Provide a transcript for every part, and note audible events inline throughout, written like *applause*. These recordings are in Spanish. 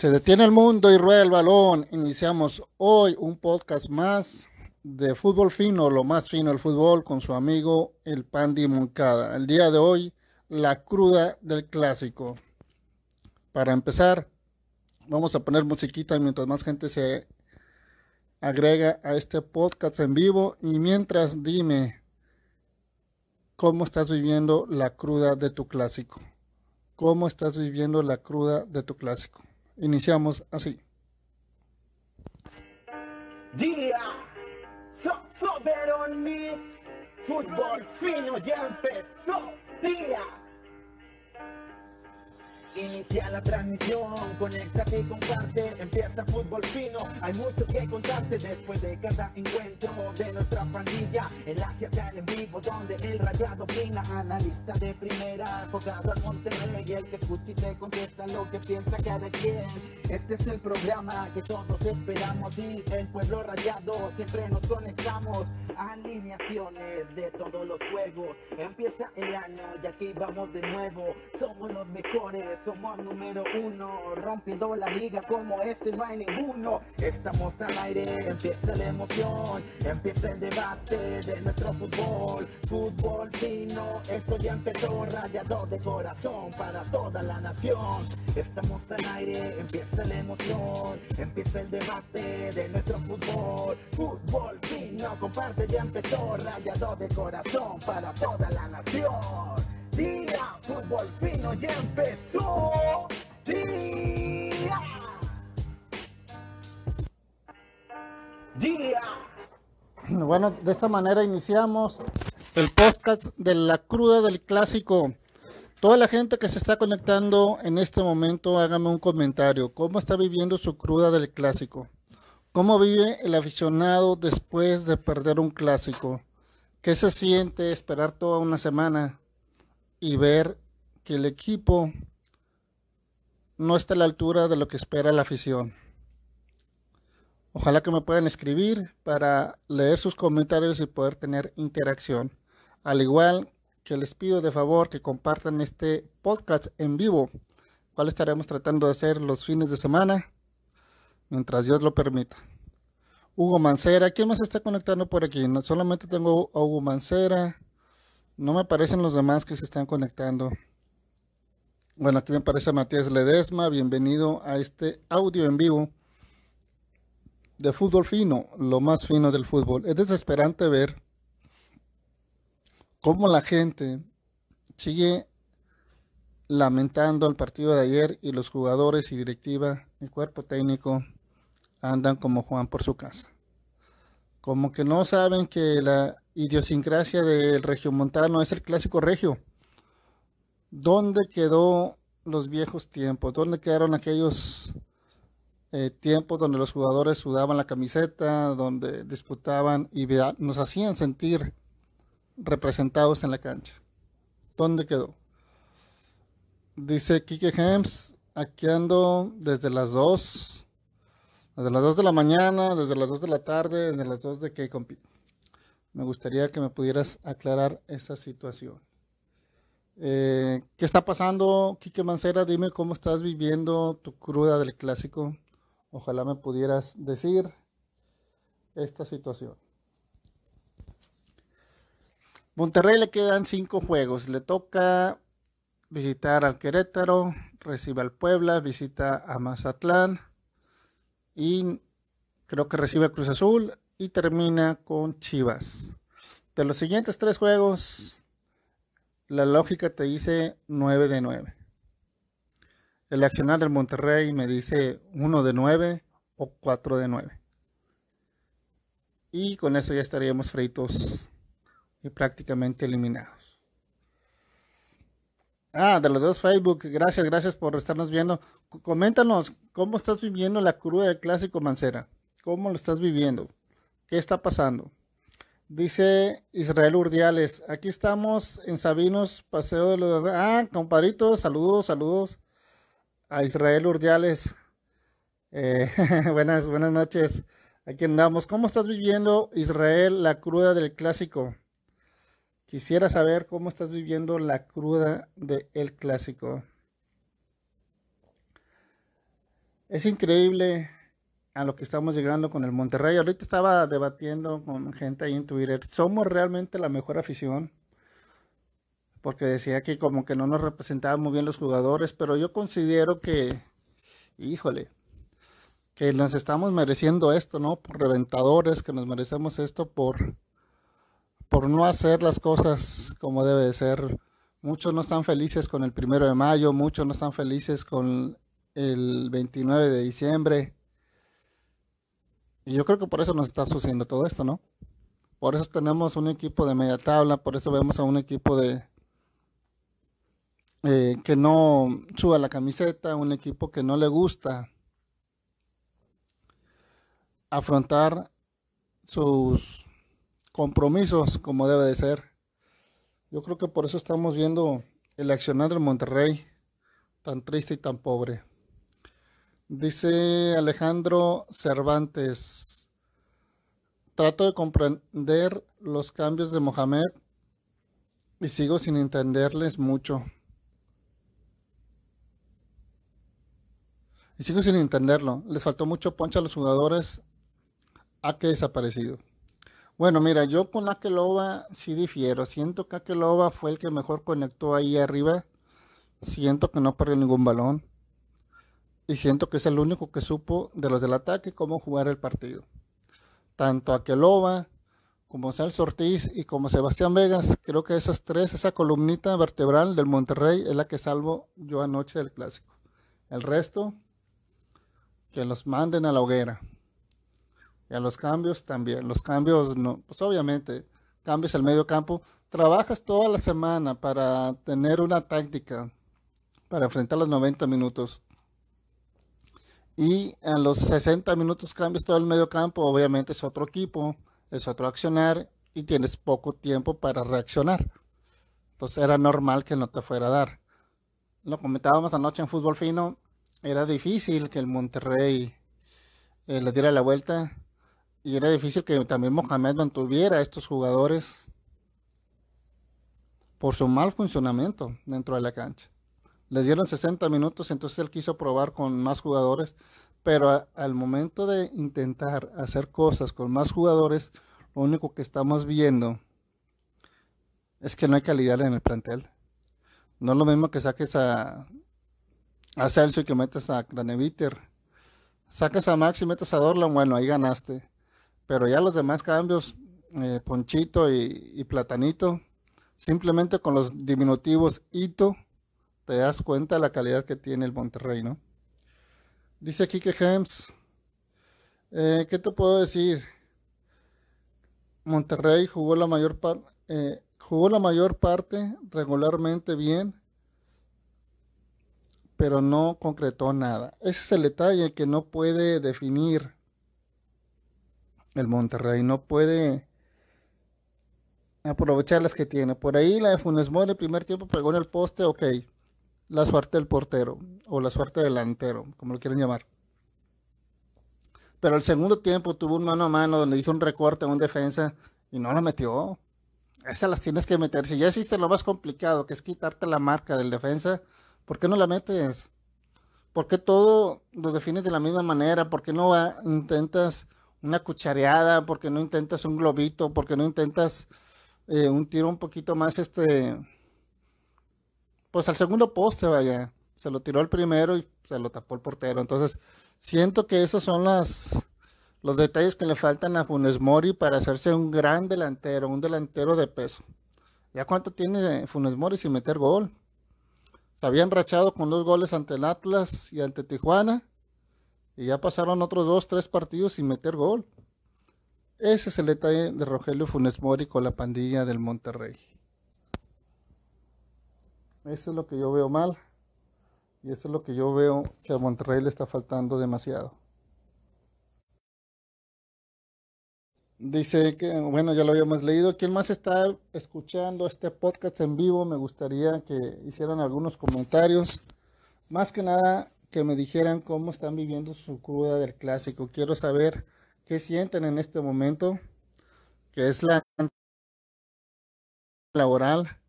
Se detiene el mundo y rueda el balón. Iniciamos hoy un podcast más de fútbol fino, lo más fino del fútbol, con su amigo el Pandi Moncada. El día de hoy, la cruda del clásico. Para empezar, vamos a poner musiquita mientras más gente se agrega a este podcast en vivo. Y mientras, dime cómo estás viviendo la cruda de tu clásico. ¿Cómo estás viviendo la cruda de tu clásico? Iniciamos así. Día, so, so fútbol fino ya empezó. Día. Inicia la transmisión, conéctate y comparte, empieza fútbol fino, hay mucho que contarte. Después de cada encuentro de nuestra pandilla, enlace acá en vivo donde el rayado opina, analista de primera, enfocado al Monterrey, el que escucha y te contesta lo que piensa cada quien, este es el programa que todos esperamos y el pueblo rayado siempre nos conectamos, alineaciones de todos los juegos, empieza el año y aquí vamos de nuevo, somos los mejores, somos número uno, rompiendo la liga como este no hay ninguno. Estamos al aire, empieza la emoción, empieza el debate de nuestro fútbol. Fútbol fino, esto ya empezó, rayado de corazón para toda la nación. Estamos al aire, empieza la emoción, empieza el debate de nuestro fútbol. Fútbol fino, comparte, ya empezó, rayado de corazón para toda la nación. Día, fútbol fino ya empezó. Día. Día. Bueno, de esta manera iniciamos el podcast de la cruda del clásico. Toda la gente que se está conectando en este momento, hágame un comentario. ¿Cómo está viviendo su cruda del clásico? ¿Cómo vive el aficionado después de perder un clásico? ¿Qué se siente esperar toda una semana y ver que el equipo no está a la altura de lo que espera la afición? Ojalá que me puedan escribir para leer sus comentarios y poder tener interacción. Al igual que les pido de favor que compartan este podcast en vivo, cual estaremos tratando de hacer los fines de semana, mientras Dios lo permita. Hugo Mancera, ¿quién más está conectando por aquí? No solamente tengo a Hugo Mancera, no me aparecen los demás que se están conectando. Bueno, aquí me aparece Matías Ledesma, bienvenido a este audio en vivo de fútbol fino, lo más fino del fútbol. Es desesperante ver cómo la gente sigue lamentando el partido de ayer y los jugadores y directiva y cuerpo técnico andan como Juan por su casa. Como que no saben que la idiosincrasia del regiomontano es el clásico regio. ¿Dónde quedó los viejos tiempos? ¿Dónde quedaron aquellos eh, tiempos donde los jugadores sudaban la camiseta, donde disputaban y nos hacían sentir representados en la cancha? ¿Dónde quedó? Dice Kike Hems, aquí ando desde las 2, desde las 2 de la mañana, desde las 2 de la tarde, desde las 2 de que compite. Me gustaría que me pudieras aclarar esa situación. Eh, ¿Qué está pasando, Quique Mancera? Dime cómo estás viviendo tu cruda del clásico. Ojalá me pudieras decir esta situación. Monterrey le quedan cinco juegos. Le toca visitar al Querétaro, recibe al Puebla, visita a Mazatlán y creo que recibe a Cruz Azul y termina con Chivas. De los siguientes tres juegos, la lógica te dice 9 de 9. El accionar del Monterrey me dice 1 de 9 o 4 de 9. Y con eso ya estaríamos fritos y prácticamente eliminados. Ah, de los dos Facebook, gracias, gracias por estarnos viendo. Coméntanos cómo estás viviendo la cruda del clásico Mancera. ¿Cómo lo estás viviendo? ¿Qué está pasando? Dice Israel Urdiales, aquí estamos en Sabinos, Paseo de los... Ah, compadrito, saludos, saludos a Israel Urdiales. Eh, *laughs* buenas, buenas noches. Aquí andamos. ¿Cómo estás viviendo, Israel, la cruda del clásico? Quisiera saber cómo estás viviendo la cruda del clásico. Es increíble a lo que estamos llegando con el Monterrey. Ahorita estaba debatiendo con gente ahí en Twitter. ¿Somos realmente la mejor afición? Porque decía que como que no nos representaban muy bien los jugadores, pero yo considero que, híjole, que nos estamos mereciendo esto, ¿no? Por reventadores, que nos merecemos esto por, por no hacer las cosas como debe de ser. Muchos no están felices con el primero de mayo, muchos no están felices con el 29 de diciembre. Y yo creo que por eso nos está sucediendo todo esto, ¿no? Por eso tenemos un equipo de media tabla, por eso vemos a un equipo de eh, que no suba la camiseta, un equipo que no le gusta afrontar sus compromisos como debe de ser. Yo creo que por eso estamos viendo el accionar del Monterrey tan triste y tan pobre. Dice Alejandro Cervantes, trato de comprender los cambios de Mohamed y sigo sin entenderles mucho. Y sigo sin entenderlo. Les faltó mucho poncha a los jugadores. ¿A qué desaparecido? Bueno, mira, yo con Akeloba sí difiero. Siento que Akeloba fue el que mejor conectó ahí arriba. Siento que no perdió ningún balón y siento que es el único que supo de los del ataque cómo jugar el partido. Tanto Aqueloba como Celso Ortiz y como Sebastián Vegas, creo que esas tres, esa columnita vertebral del Monterrey es la que salvo yo anoche del clásico. El resto, que los manden a la hoguera. Y a los cambios también. Los cambios, no, pues obviamente, cambios al medio campo. Trabajas toda la semana para tener una táctica para enfrentar los 90 minutos y a los 60 minutos cambias todo el medio campo, obviamente es otro equipo, es otro accionar y tienes poco tiempo para reaccionar. Entonces era normal que no te fuera a dar. Lo comentábamos anoche en fútbol fino, era difícil que el Monterrey eh, le diera la vuelta y era difícil que también Mohamed mantuviera a estos jugadores por su mal funcionamiento dentro de la cancha. Le dieron 60 minutos, entonces él quiso probar con más jugadores, pero al momento de intentar hacer cosas con más jugadores, lo único que estamos viendo es que no hay calidad en el plantel. No es lo mismo que saques a, a Celso y que metas a Craneviter. Sacas a Max y metes a Dorlan, bueno, ahí ganaste. Pero ya los demás cambios, eh, Ponchito y, y Platanito, simplemente con los diminutivos Ito te das cuenta de la calidad que tiene el Monterrey, ¿no? Dice que Hems, eh, ¿qué te puedo decir? Monterrey jugó la mayor parte, eh, jugó la mayor parte regularmente bien, pero no concretó nada. Ese es el detalle que no puede definir el Monterrey, no puede aprovechar las que tiene. Por ahí la de Funes el primer tiempo pegó en el poste, ok la suerte del portero o la suerte delantero, como lo quieren llamar. Pero el segundo tiempo tuvo un mano a mano donde hizo un recorte a un defensa y no lo metió. Esas las tienes que meter. Si ya hiciste lo más complicado, que es quitarte la marca del defensa, ¿por qué no la metes? ¿Por qué todo lo defines de la misma manera? ¿Por qué no intentas una cuchareada? ¿Por qué no intentas un globito? ¿Por qué no intentas eh, un tiro un poquito más este pues al segundo poste, vaya, se lo tiró el primero y se lo tapó el portero. Entonces, siento que esos son los detalles que le faltan a Funes Mori para hacerse un gran delantero, un delantero de peso. ¿Ya cuánto tiene Funes Mori sin meter gol? Se habían rachado con dos goles ante el Atlas y ante Tijuana. Y ya pasaron otros dos, tres partidos sin meter gol. Ese es el detalle de Rogelio Funes Mori con la pandilla del Monterrey. Eso es lo que yo veo mal. Y eso es lo que yo veo que a Monterrey le está faltando demasiado. Dice que, bueno, ya lo habíamos leído. ¿Quién más está escuchando este podcast en vivo? Me gustaría que hicieran algunos comentarios. Más que nada, que me dijeran cómo están viviendo su cruda del clásico. Quiero saber qué sienten en este momento, que es la laboral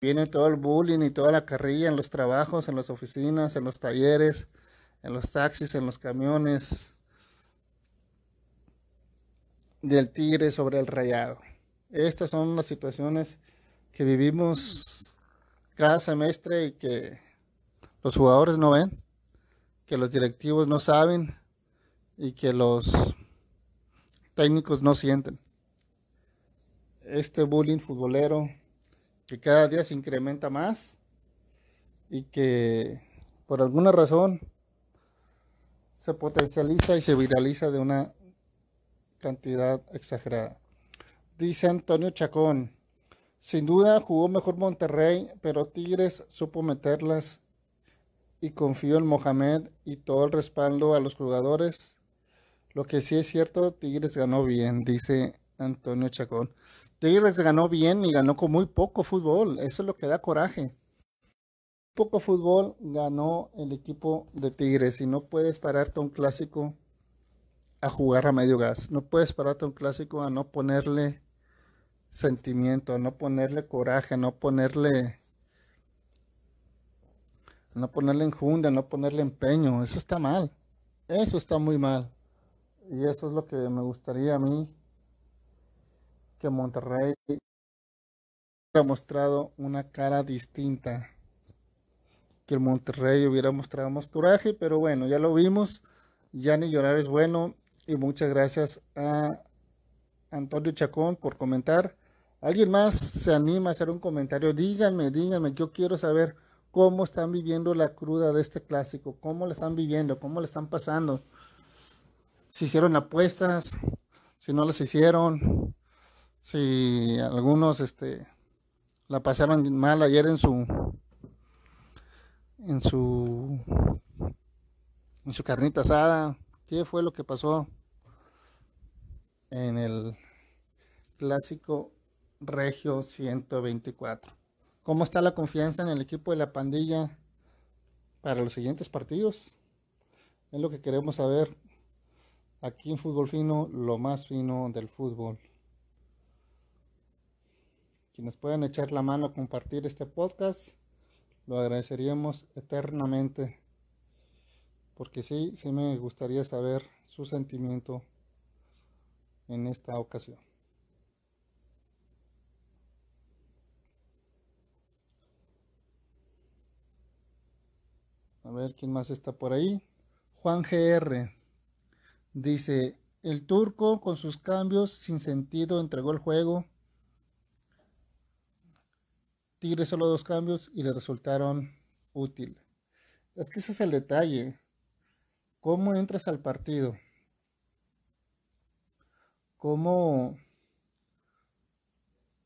Viene todo el bullying y toda la carrilla en los trabajos, en las oficinas, en los talleres, en los taxis, en los camiones del Tigre sobre el Rayado. Estas son las situaciones que vivimos cada semestre y que los jugadores no ven, que los directivos no saben y que los técnicos no sienten. Este bullying futbolero que cada día se incrementa más y que por alguna razón se potencializa y se viraliza de una cantidad exagerada. Dice Antonio Chacón, sin duda jugó mejor Monterrey, pero Tigres supo meterlas y confío en Mohamed y todo el respaldo a los jugadores. Lo que sí es cierto, Tigres ganó bien, dice Antonio Chacón. Tigres ganó bien y ganó con muy poco fútbol. Eso es lo que da coraje. Poco fútbol ganó el equipo de Tigres y no puedes pararte a un clásico a jugar a medio gas. No puedes pararte a un clásico a no ponerle sentimiento, a no ponerle coraje, a no ponerle a no ponerle enjundia, a no ponerle empeño. Eso está mal. Eso está muy mal. Y eso es lo que me gustaría a mí que Monterrey hubiera mostrado una cara distinta. Que el Monterrey hubiera mostrado más coraje, pero bueno, ya lo vimos. Ya ni llorar es bueno. Y muchas gracias a Antonio Chacón por comentar. ¿Alguien más se anima a hacer un comentario? Díganme, díganme, yo quiero saber cómo están viviendo la cruda de este clásico, cómo le están viviendo, cómo le están pasando. Si hicieron apuestas, si no las hicieron, si algunos este, la pasaron mal ayer en su en su en su carnita asada, qué fue lo que pasó en el clásico Regio 124. ¿Cómo está la confianza en el equipo de la pandilla para los siguientes partidos? Es lo que queremos saber aquí en Fútbol Fino, lo más fino del fútbol. Quienes puedan echar la mano a compartir este podcast, lo agradeceríamos eternamente. Porque sí, sí me gustaría saber su sentimiento en esta ocasión. A ver quién más está por ahí. Juan GR dice, el turco con sus cambios sin sentido entregó el juego. Tigre solo dos cambios y le resultaron útiles. Es que ese es el detalle. ¿Cómo entras al partido? ¿Cómo?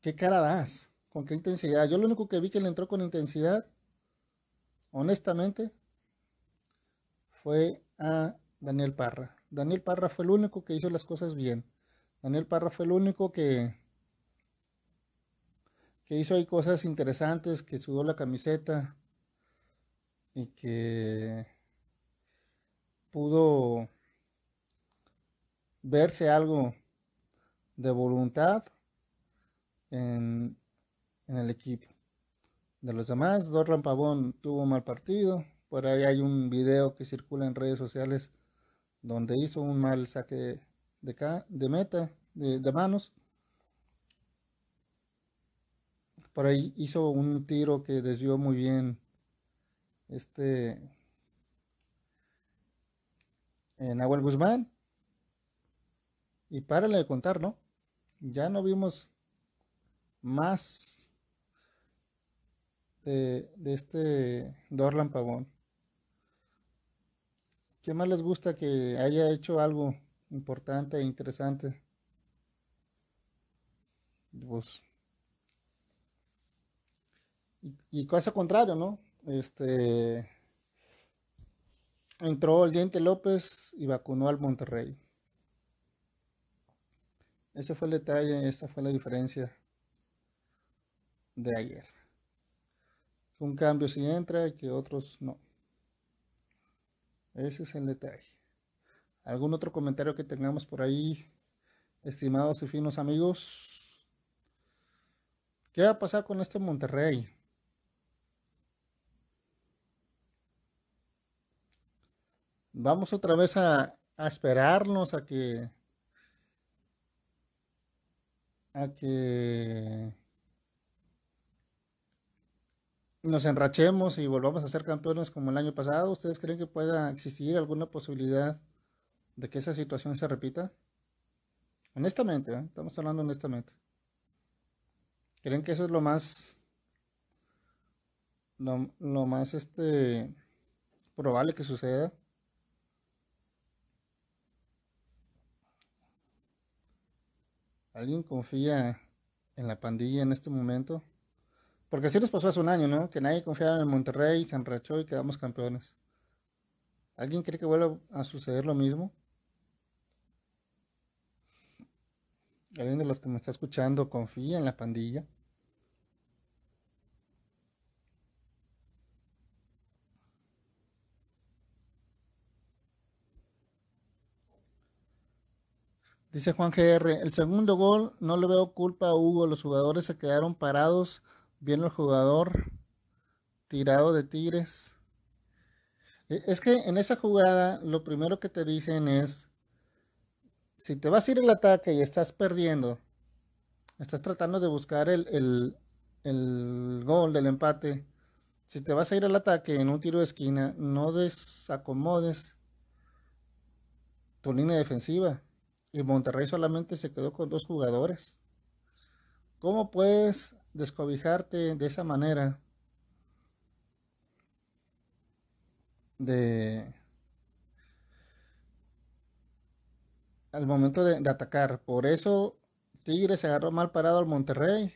¿Qué cara das? ¿Con qué intensidad? Yo lo único que vi que le entró con intensidad, honestamente, fue a Daniel Parra. Daniel Parra fue el único que hizo las cosas bien. Daniel Parra fue el único que, que hizo ahí cosas interesantes, que sudó la camiseta y que pudo verse algo de voluntad en, en el equipo. De los demás, Dorlan Pavón tuvo un mal partido, por ahí hay un video que circula en redes sociales donde hizo un mal saque de, de meta, de, manos. Por ahí hizo un tiro que desvió muy bien este en Nahuel Guzmán. Y párale de contar, ¿no? Ya no vimos más de, de este Dorlan Pavón. ¿Qué más les gusta que haya hecho algo importante e interesante? Pues, y, y cosa contrario, ¿no? Este entró el Diente López y vacunó al Monterrey. Ese fue el detalle, esa fue la diferencia de ayer. Un cambio si entra y que otros no. Ese es el detalle. ¿Algún otro comentario que tengamos por ahí, estimados y finos amigos? ¿Qué va a pasar con este Monterrey? Vamos otra vez a, esperarnos a que a que nos enrachemos y volvamos a ser campeones como el año pasado. ¿Ustedes creen que pueda existir alguna posibilidad de que esa situación se repita? Honestamente, ¿eh? estamos hablando honestamente. ¿Creen que eso es lo más lo más este probable que suceda? ¿Alguien confía en la pandilla en este momento? Porque así nos pasó hace un año, ¿no? Que nadie confiaba en el Monterrey, se enrachó y quedamos campeones. ¿Alguien cree que vuelva a suceder lo mismo? ¿Alguien de los que me está escuchando confía en la pandilla? Dice Juan GR, el segundo gol no le veo culpa a Hugo, los jugadores se quedaron parados, viendo el jugador tirado de Tigres. E, es que en esa jugada lo primero que te dicen es, si te vas a ir al ataque y estás perdiendo, estás tratando de buscar el, el gol del empate, si te vas a ir al ataque en un tiro de esquina, no desacomodes tu línea defensiva y Monterrey solamente se quedó con dos jugadores. ¿Cómo puedes descobijarte de esa manera? De al momento de, atacar. Por eso Tigres se agarró mal parado al Monterrey.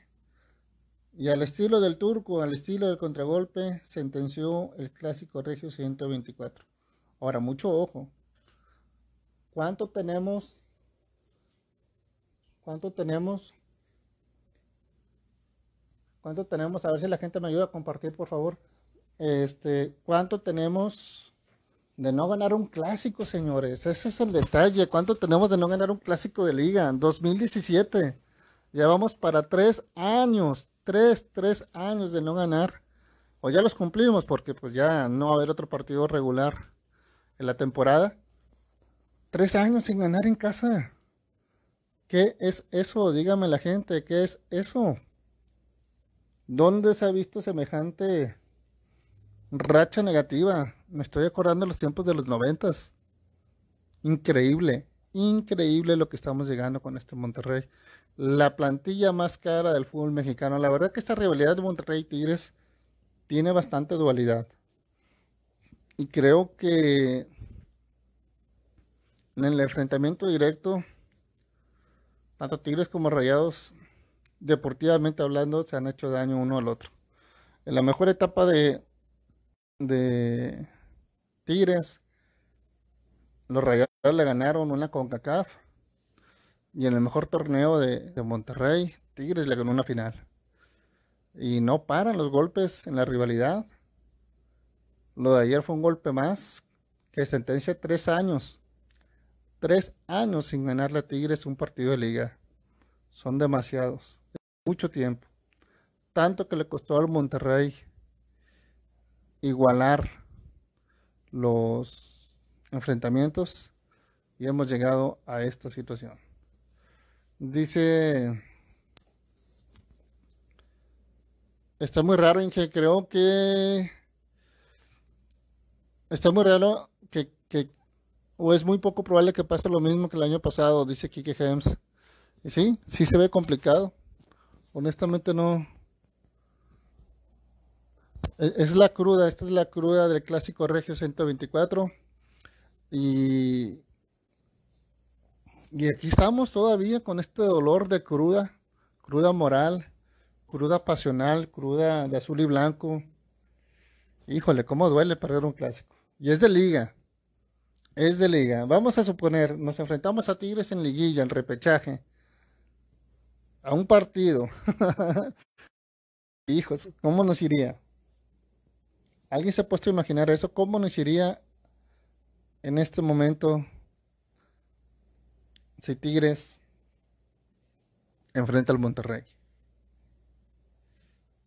Y al estilo del turco, al estilo del contragolpe, sentenció el clásico Regio 124. Ahora, mucho ojo. ¿Cuánto tenemos ¿Cuánto tenemos? ¿Cuánto tenemos? A ver si la gente me ayuda a compartir, por favor. Este, ¿cuánto tenemos de no ganar un clásico, señores? Ese es el detalle. ¿Cuánto tenemos de no ganar un clásico de liga? 2017. Ya vamos para tres años. Tres, tres años de no ganar. O ya los cumplimos porque pues ya no va a haber otro partido regular en la temporada. Tres años sin ganar en casa. ¿Qué es eso? Dígame la gente, ¿qué es eso? ¿Dónde se ha visto semejante racha negativa? Me estoy acordando de los tiempos de los noventas. Increíble, increíble lo que estamos llegando con este Monterrey. La plantilla más cara del fútbol mexicano. La verdad que esta rivalidad de Monterrey y Tigres tiene bastante dualidad. Y creo que en el enfrentamiento directo tanto Tigres como Rayados, deportivamente hablando, se han hecho daño uno al otro. En la mejor etapa de, de Tigres, los Rayados le ganaron una CONCACAF. Y en el mejor torneo de, de Monterrey, Tigres le ganó una final. Y no paran los golpes en la rivalidad. Lo de ayer fue un golpe más que sentencia tres años Tres años sin ganarle a Tigres un partido de liga. Son demasiados. mucho tiempo. Tanto que le costó al Monterrey igualar los enfrentamientos y hemos llegado a esta situación. Dice, está muy raro, Inge, creo que está muy raro que, que o es muy poco probable que pase lo mismo que el año pasado, dice Kike Hems. Y sí, sí se ve complicado. Honestamente no. E, es la cruda, esta es la cruda del clásico Regio 124. Y, y aquí estamos todavía con este dolor de cruda, cruda moral, cruda pasional, cruda de azul y blanco. Híjole, cómo duele perder un clásico. Y es de liga. Es de liga. Vamos a suponer, nos enfrentamos a Tigres en liguilla, en repechaje. A un partido. *laughs* Hijos, ¿cómo nos iría? ¿Alguien se ha puesto a imaginar eso? ¿Cómo nos iría en este momento si Tigres enfrenta al Monterrey?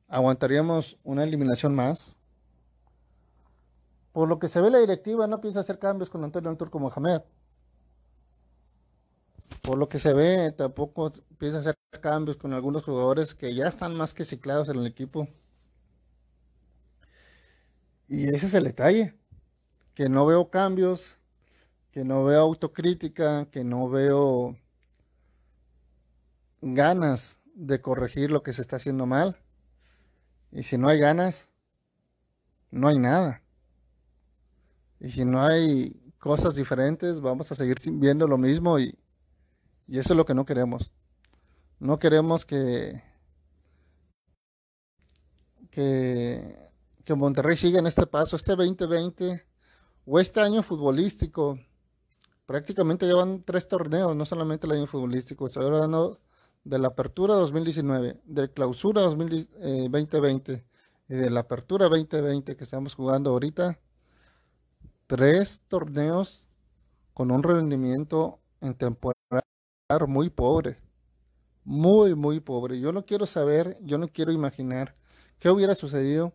¿Aguantaríamos una eliminación más? Por lo que se ve la directiva no piensa hacer cambios con Antonio Turco Mohamed. Por lo que se ve, tampoco piensa hacer cambios con algunos jugadores que ya están más que ciclados en el equipo. Y ese es el detalle, que no veo cambios, que no veo autocrítica, que no veo ganas de corregir lo que se está haciendo mal. Y si no hay ganas, no hay nada. Y si no hay cosas diferentes, vamos a seguir viendo lo mismo y, y eso es lo que no queremos. No queremos que, que, que Monterrey siga en este paso, este 2020 o este año futbolístico. Prácticamente llevan tres torneos, no solamente el año futbolístico. Estoy hablando de la apertura 2019, de clausura 2020 eh, y de la apertura 2020 que estamos jugando ahorita. Tres torneos con un rendimiento en temporada muy pobre. Muy, muy pobre. Yo no quiero saber, yo no quiero imaginar qué hubiera sucedido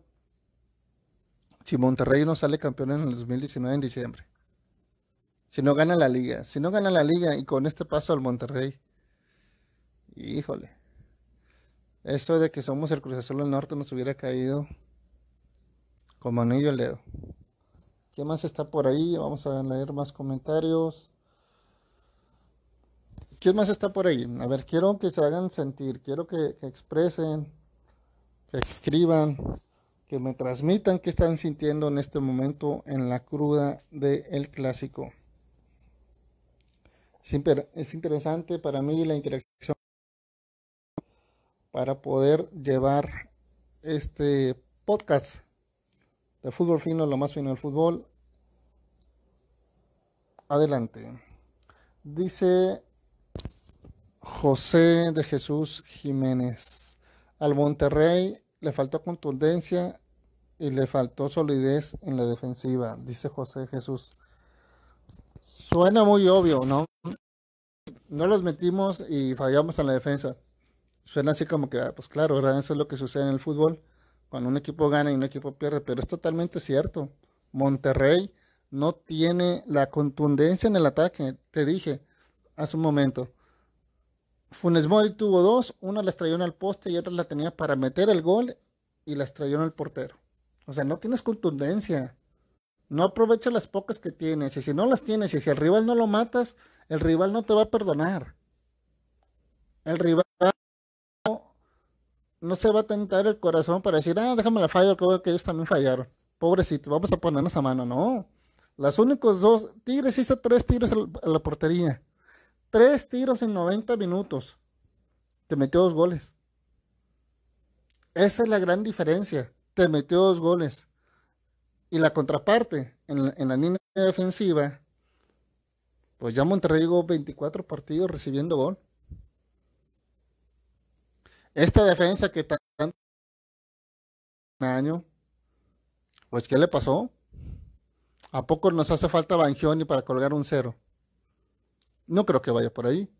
si Monterrey no sale campeón en el 2019 en diciembre. Si no gana la liga. Si no gana la liga y con este paso al Monterrey Híjole. Esto de que somos el Cruz Azul del Norte nos hubiera caído como anillo al dedo. ¿Qué más está por ahí? Vamos a leer más comentarios. ¿Quién más está por ahí? A ver, quiero que se hagan sentir, quiero que, expresen, que escriban, que me transmitan qué están sintiendo en este momento en la cruda del clásico. es interesante para mí la interacción para poder llevar este podcast de fútbol fino, lo más fino del fútbol. Adelante. Dice José de Jesús Jiménez. Al Monterrey le faltó contundencia y le faltó solidez en la defensiva, dice José de Jesús. Suena muy obvio, ¿no? No los metimos y fallamos en la defensa. Suena así como que, ah, pues claro, eso es lo que sucede en el fútbol, cuando un equipo gana y un equipo pierde, pero es totalmente cierto. Monterrey no tiene la contundencia en el ataque, te dije hace un momento. Funes Mori tuvo dos, una la estrelló en el poste y otra la tenía para meter el gol y la estrelló en el portero. O sea, no tienes contundencia. No aprovecha las pocas que tienes. Y si no las tienes y si el rival no lo matas, el rival no te va a perdonar. El rival no se va a tentar el corazón para decir, ah, déjame la fallo, que ellos también fallaron. Pobrecito, vamos a ponernos a mano. No. Las únicos dos, Tigres hizo tres tiros a la portería. Tres tiros en 90 minutos. Te metió dos goles. Esa es la gran diferencia. Te metió dos goles. Y la contraparte, en, en la línea defensiva, pues ya Monterrey llegó 24 partidos recibiendo gol. Esta defensa que tanto año, pues ¿qué le pasó? ¿A poco nos hace falta Bangioni para colgar un cero? No creo que vaya por ahí.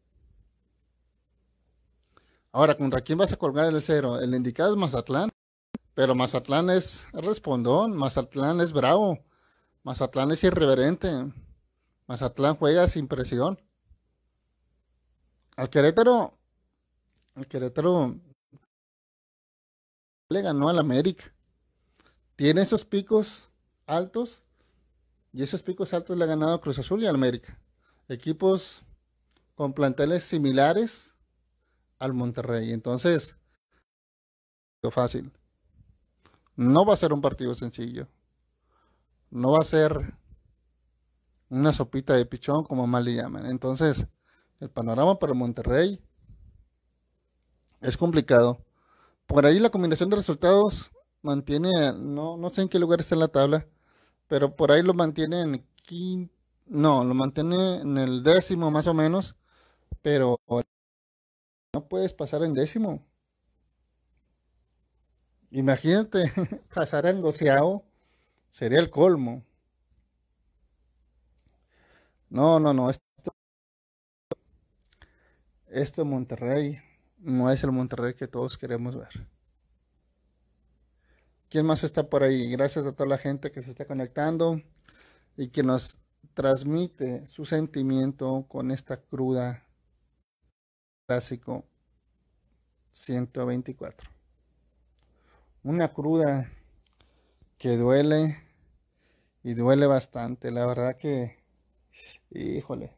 Ahora, ¿contra quién vas a colgar el cero? El indicado es Mazatlán, pero Mazatlán es respondón, Mazatlán es bravo, Mazatlán es irreverente, Mazatlán juega sin presión. Al Querétaro, al Querétaro le ganó al América. Tiene esos picos altos y esos picos altos le ha ganado a Cruz Azul y al América. Equipos con planteles similares al Monterrey. Entonces, fácil. No va a ser un partido sencillo. No va a ser una sopita de pichón como mal le llaman. Entonces, el panorama para Monterrey es complicado. Por ahí la combinación de resultados mantiene, no, no sé en qué lugar está en la tabla, pero por ahí lo mantiene en quinto, no, lo mantiene en el décimo más o menos, pero no puedes pasar en décimo. Imagínate *laughs* pasar en goceado, sería el colmo. No, no, no, esto, esto Monterrey no es el Monterrey que todos queremos ver. ¿Quién más está por ahí? Gracias a toda la gente que se está conectando y que nos transmite su sentimiento con esta cruda clásico 124. Una cruda que duele y duele bastante. La verdad que, híjole,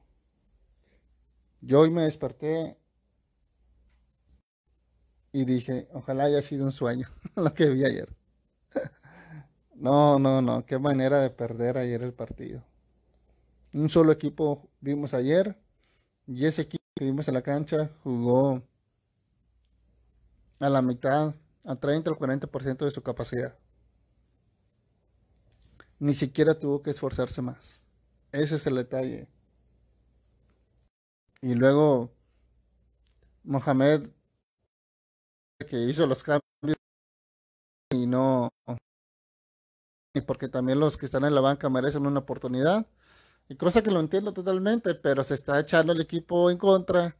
yo hoy me desperté y dije, ojalá haya sido un sueño *laughs* lo que vi ayer. *laughs* No, no, no, qué manera de perder ayer el partido. Un solo equipo vimos ayer y ese equipo que vimos en la cancha jugó a la mitad, a 30 o 40% de su capacidad. Ni siquiera tuvo que esforzarse más. Ese es el detalle. Y luego Mohamed que hizo los cambios y no y porque también los que están en la banca merecen una oportunidad. Y cosa que lo entiendo totalmente pero se está echando el equipo en contra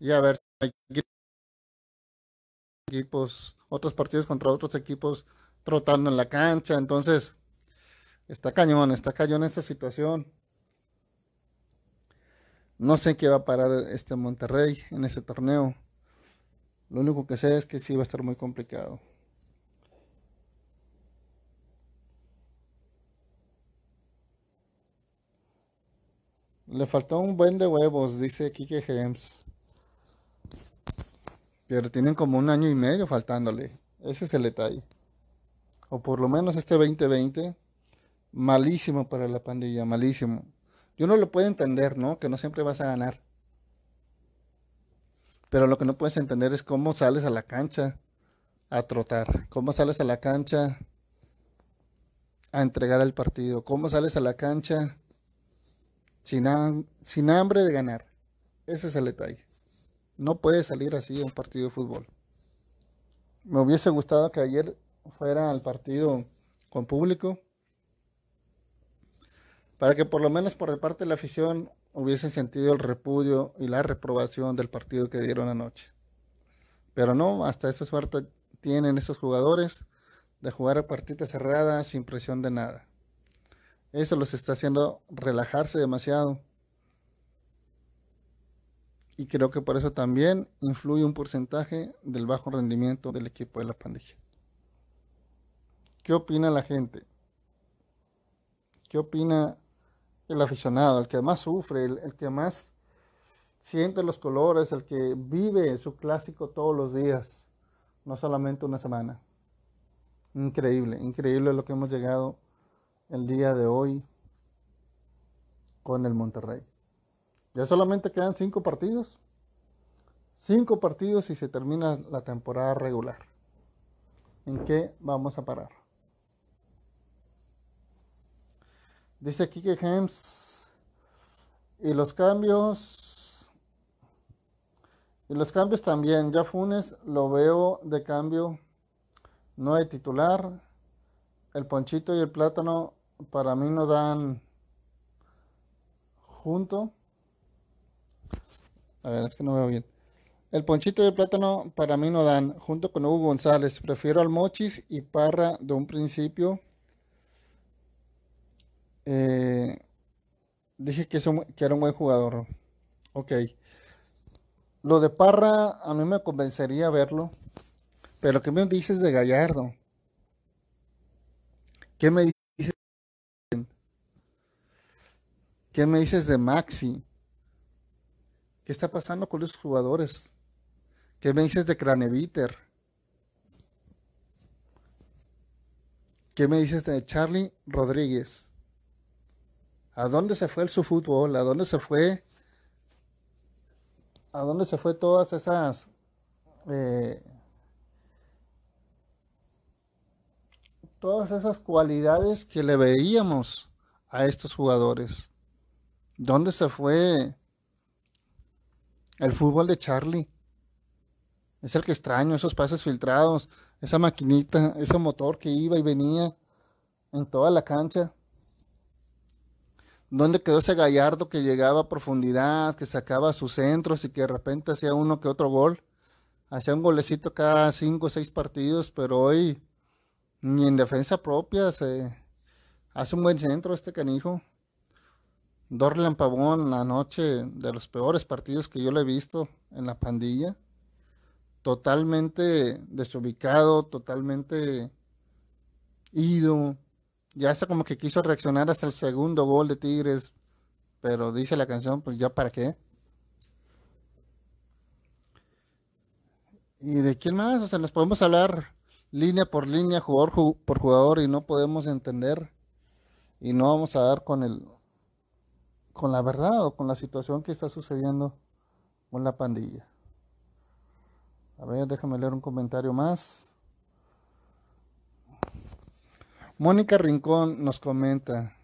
y a ver si hay equipos otros partidos contra otros equipos trotando en la cancha. Entonces está cañón está cañón esta situación. No sé qué va a parar este Monterrey en ese torneo lo único que sé es que sí va a estar muy complicado. Le faltó un buen de huevos, dice Kike Hems. Pero tienen como un año y medio faltándole. Ese es el detalle. O por lo menos este 2020, malísimo para la pandilla, malísimo. Yo no lo puedo entender, ¿no? Que no siempre vas a ganar. Pero lo que no puedes entender es cómo sales a la cancha a trotar, cómo sales a la cancha a entregar el partido, cómo sales a la cancha sin, sin hambre de ganar. Ese es el detalle. No puedes salir así a un partido de fútbol. Me hubiese gustado que ayer fuera al partido con público para que por lo menos por parte de la afición hubiesen sentido el repudio y la reprobación del partido que dieron anoche. Pero no, hasta esa suerte tienen esos jugadores de jugar a partidas cerradas sin presión de nada. Eso los está haciendo relajarse demasiado. Y creo que por eso también influye un porcentaje del bajo rendimiento del equipo de la pandilla. ¿Qué opina la gente? ¿Qué opina el aficionado, el que más sufre, el, que más siente los colores, el que vive su clásico todos los días, no solamente una semana. Increíble, increíble lo que hemos llegado el día de hoy con el Monterrey. Ya solamente quedan cinco partidos. Cinco partidos y se termina la temporada regular. ¿En qué vamos a parar? Dice Kike Hems. Y los cambios. Y los cambios también. Ya Funes lo veo de cambio. No hay titular. El ponchito y el plátano para mí no dan junto. A ver, es que no veo bien. El ponchito y el plátano para mí no dan junto con Hugo González. Prefiero al Mochis y Parra de un principio eh, dije que, que era un buen jugador. Ok. Lo de Parra a mí me convencería verlo. Pero ¿qué me dices de Gallardo? ¿Qué me dices? ¿Qué me dices de Maxi? ¿Qué está pasando con los jugadores? ¿Qué me dices de Craneviter? ¿Qué me dices de Charlie Rodríguez? ¿A dónde se fue el su fútbol? ¿A dónde se fue? ¿A dónde se fue todas esas eh, todas esas cualidades que le veíamos a estos jugadores? ¿Dónde se fue el fútbol de Charlie? Es el que extraño, esos pases filtrados, esa maquinita, ese motor que iba y venía en toda la cancha. ¿Dónde quedó ese Gallardo que llegaba a profundidad, que sacaba sus centros y que de repente hacía uno que otro gol? Hacía un golecito cada cinco o seis partidos, pero hoy ni en defensa propia se hace un buen centro este canijo. Dorlan Pavón, la noche de los peores partidos que yo le he visto en la pandilla. Totalmente desubicado, totalmente ido. Ya hasta como que quiso reaccionar hasta el segundo gol de Tigres. Pero dice la canción, pues ya para qué. ¿Y de quién más? O sea, nos podemos hablar línea por línea, jugador por jugador y no podemos entender y no vamos a dar con el con la verdad o con la situación que está sucediendo con la pandilla. A ver, déjame leer un comentario más. Mónica Rincón nos comenta,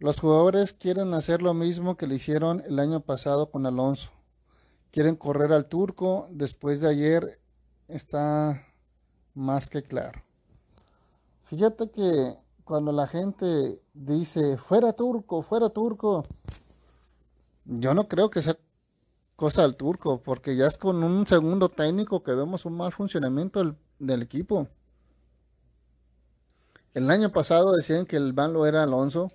los jugadores quieren hacer lo mismo que le hicieron el año pasado con Alonso. Quieren correr al turco. Después de ayer está más que claro. Fíjate que cuando la gente dice fuera turco, fuera turco, yo no creo que sea cosa del turco, porque ya es con un segundo técnico que vemos un mal funcionamiento del, del equipo. El año pasado decían que el malo era Alonso.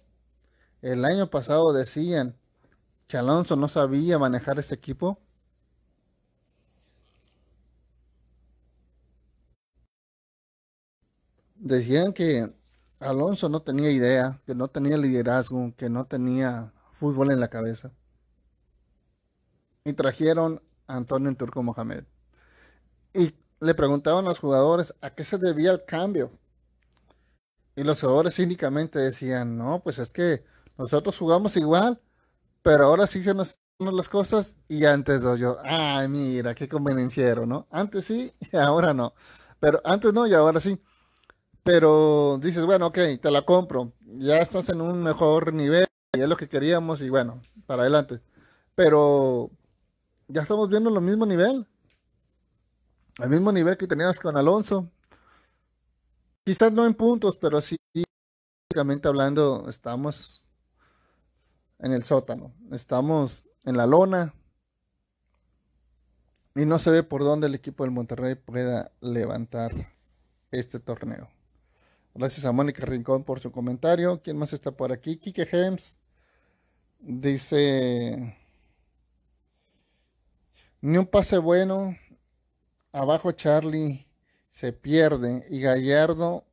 El año pasado decían que Alonso no sabía manejar este equipo. Decían que Alonso no tenía idea, que no tenía liderazgo, que no tenía fútbol en la cabeza. Y trajeron a Antonio Turco Mohamed. Y le preguntaban a los jugadores a qué se debía el cambio. Y los jugadores cínicamente decían, no, pues es que nosotros jugamos igual, pero ahora sí se nos las cosas y antes no, yo, ay, mira, qué convenenciero, ¿no? Antes sí y ahora no. Pero antes no y ahora sí. Pero dices, bueno, ok, te la compro. Ya estás en un mejor nivel, y es lo que queríamos y bueno, para adelante. Pero ya estamos viendo el mismo nivel. El mismo nivel que teníamos con Alonso. Quizás no en puntos, pero sí, prácticamente hablando, estamos en el sótano. Estamos en la lona. Y no se ve por dónde el equipo del Monterrey pueda levantar este torneo. Gracias a Mónica Rincón por su comentario. ¿Quién más está por aquí? Kike Hems dice: Ni un pase bueno. Abajo Charlie se pierde. Y Gallardo.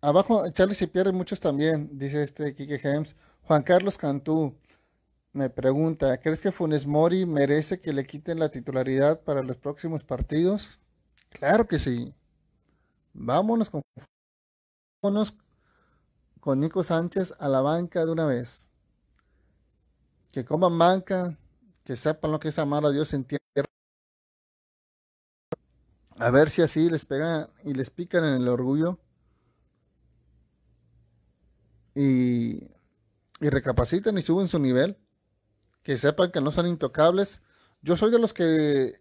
Abajo Charlie se pierde muchos también, dice este Kike Hems. Juan Carlos Cantú me pregunta: ¿Crees que Funes Mori merece que le quiten la titularidad para los próximos partidos? Claro que sí. Vámonos con, con Nico Sánchez a la banca de una vez. Que coman banca, que sepan lo que es amar a Dios en tierra. A ver si así les pegan y les pican en el orgullo. Y, y recapaciten y suben su nivel. Que sepan que no son intocables. Yo soy de los que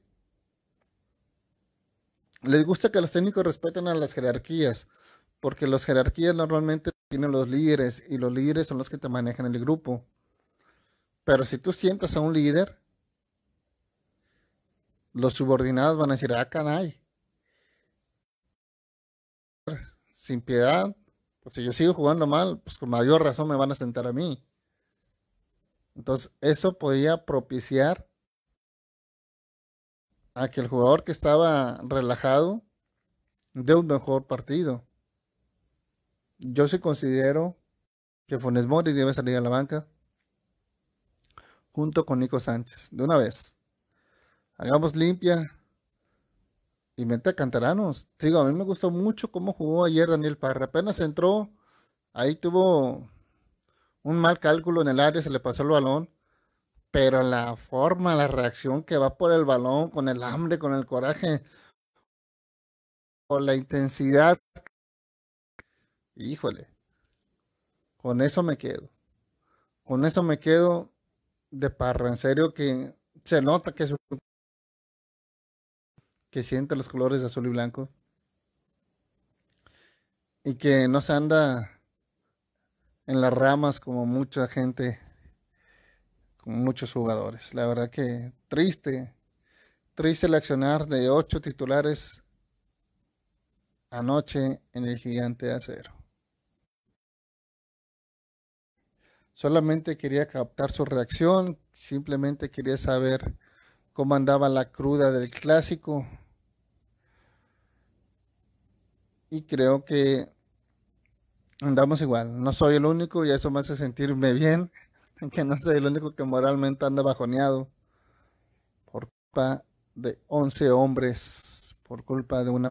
les gusta que los técnicos respeten a las jerarquías, porque las jerarquías normalmente tienen los líderes y los líderes son los que te manejan el grupo. Pero si tú sientas a un líder, los subordinados van a decir, ah, canay. Sin piedad, pues si yo sigo jugando mal, pues con mayor razón me van a sentar a mí. Entonces, eso podría propiciar a que el jugador que estaba relajado dé un mejor partido. Yo sí considero que Funes Mori debe salir a la banca junto con Nico Sánchez, de una vez. Hagamos limpia y mente a canteranos. Digo, a mí me gustó mucho cómo jugó ayer Daniel Parra. Apenas entró, ahí tuvo un mal cálculo en el área, se le pasó el balón pero la forma, la reacción que va por el balón, con el hambre, con el coraje, con la intensidad, híjole, con eso me quedo. Con eso me quedo de parra, en serio que se nota que, que siente los colores de azul y blanco y que no se anda en las ramas como mucha gente muchos jugadores. La verdad que triste, triste el accionar de ocho titulares anoche en el gigante de acero. Solamente quería captar su reacción, simplemente quería saber cómo andaba la cruda del clásico. Y creo que andamos igual. No soy el único y eso me hace sentirme bien, *laughs* que no soy el único que moralmente anda bajoneado por culpa de 11 hombres, por culpa de una...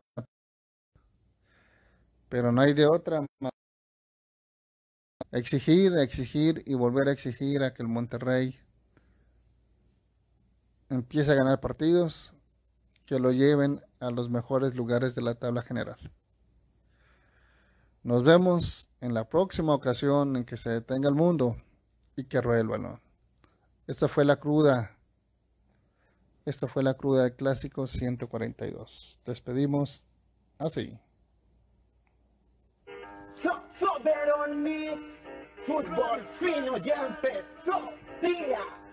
Pero no hay de otra exigir, exigir y volver a exigir a que el Monterrey empiece a ganar partidos que lo lleven a los mejores lugares de la tabla general. Nos vemos en la próxima ocasión en que se detenga el mundo y que ruede. Esta fue la cruda. Esta fue la cruda del clásico 142. Despedimos así. Fútbol fino ya empezó, tía.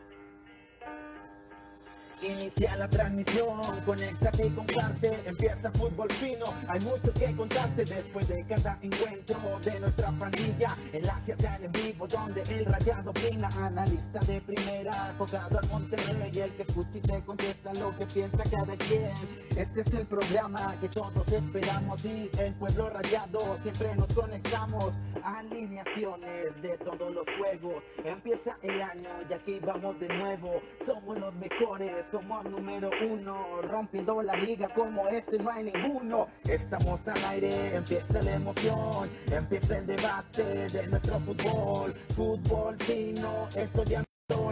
Inicia la transmisión, conéctate y comparte, empieza fútbol fino, hay mucho que contarte. Después de cada encuentro de nuestra pandilla, enlace al en vivo donde el rayado opina, analista de primera, enfocado al Monterrey, el que escucha y te contesta lo que piensa cada quien, este es el programa que todos esperamos y el pueblo rayado siempre nos conectamos, alineaciones de todos los juegos, empieza el año y aquí vamos de nuevo, somos los mejores, somos número uno, rompiendo la liga como este no hay ninguno. Estamos al aire, empieza la emoción, empieza el debate de nuestro fútbol, fútbol fino, estudiando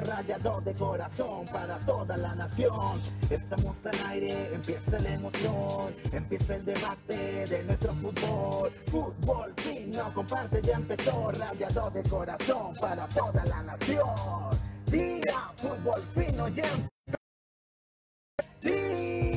rayado de corazón para toda la nación. Estamos al aire, empieza la emoción, empieza el debate de nuestro fútbol, fútbol fino, comparte ya empezó, rayado de corazón para toda la nación. Día, fútbol fino ya Peace.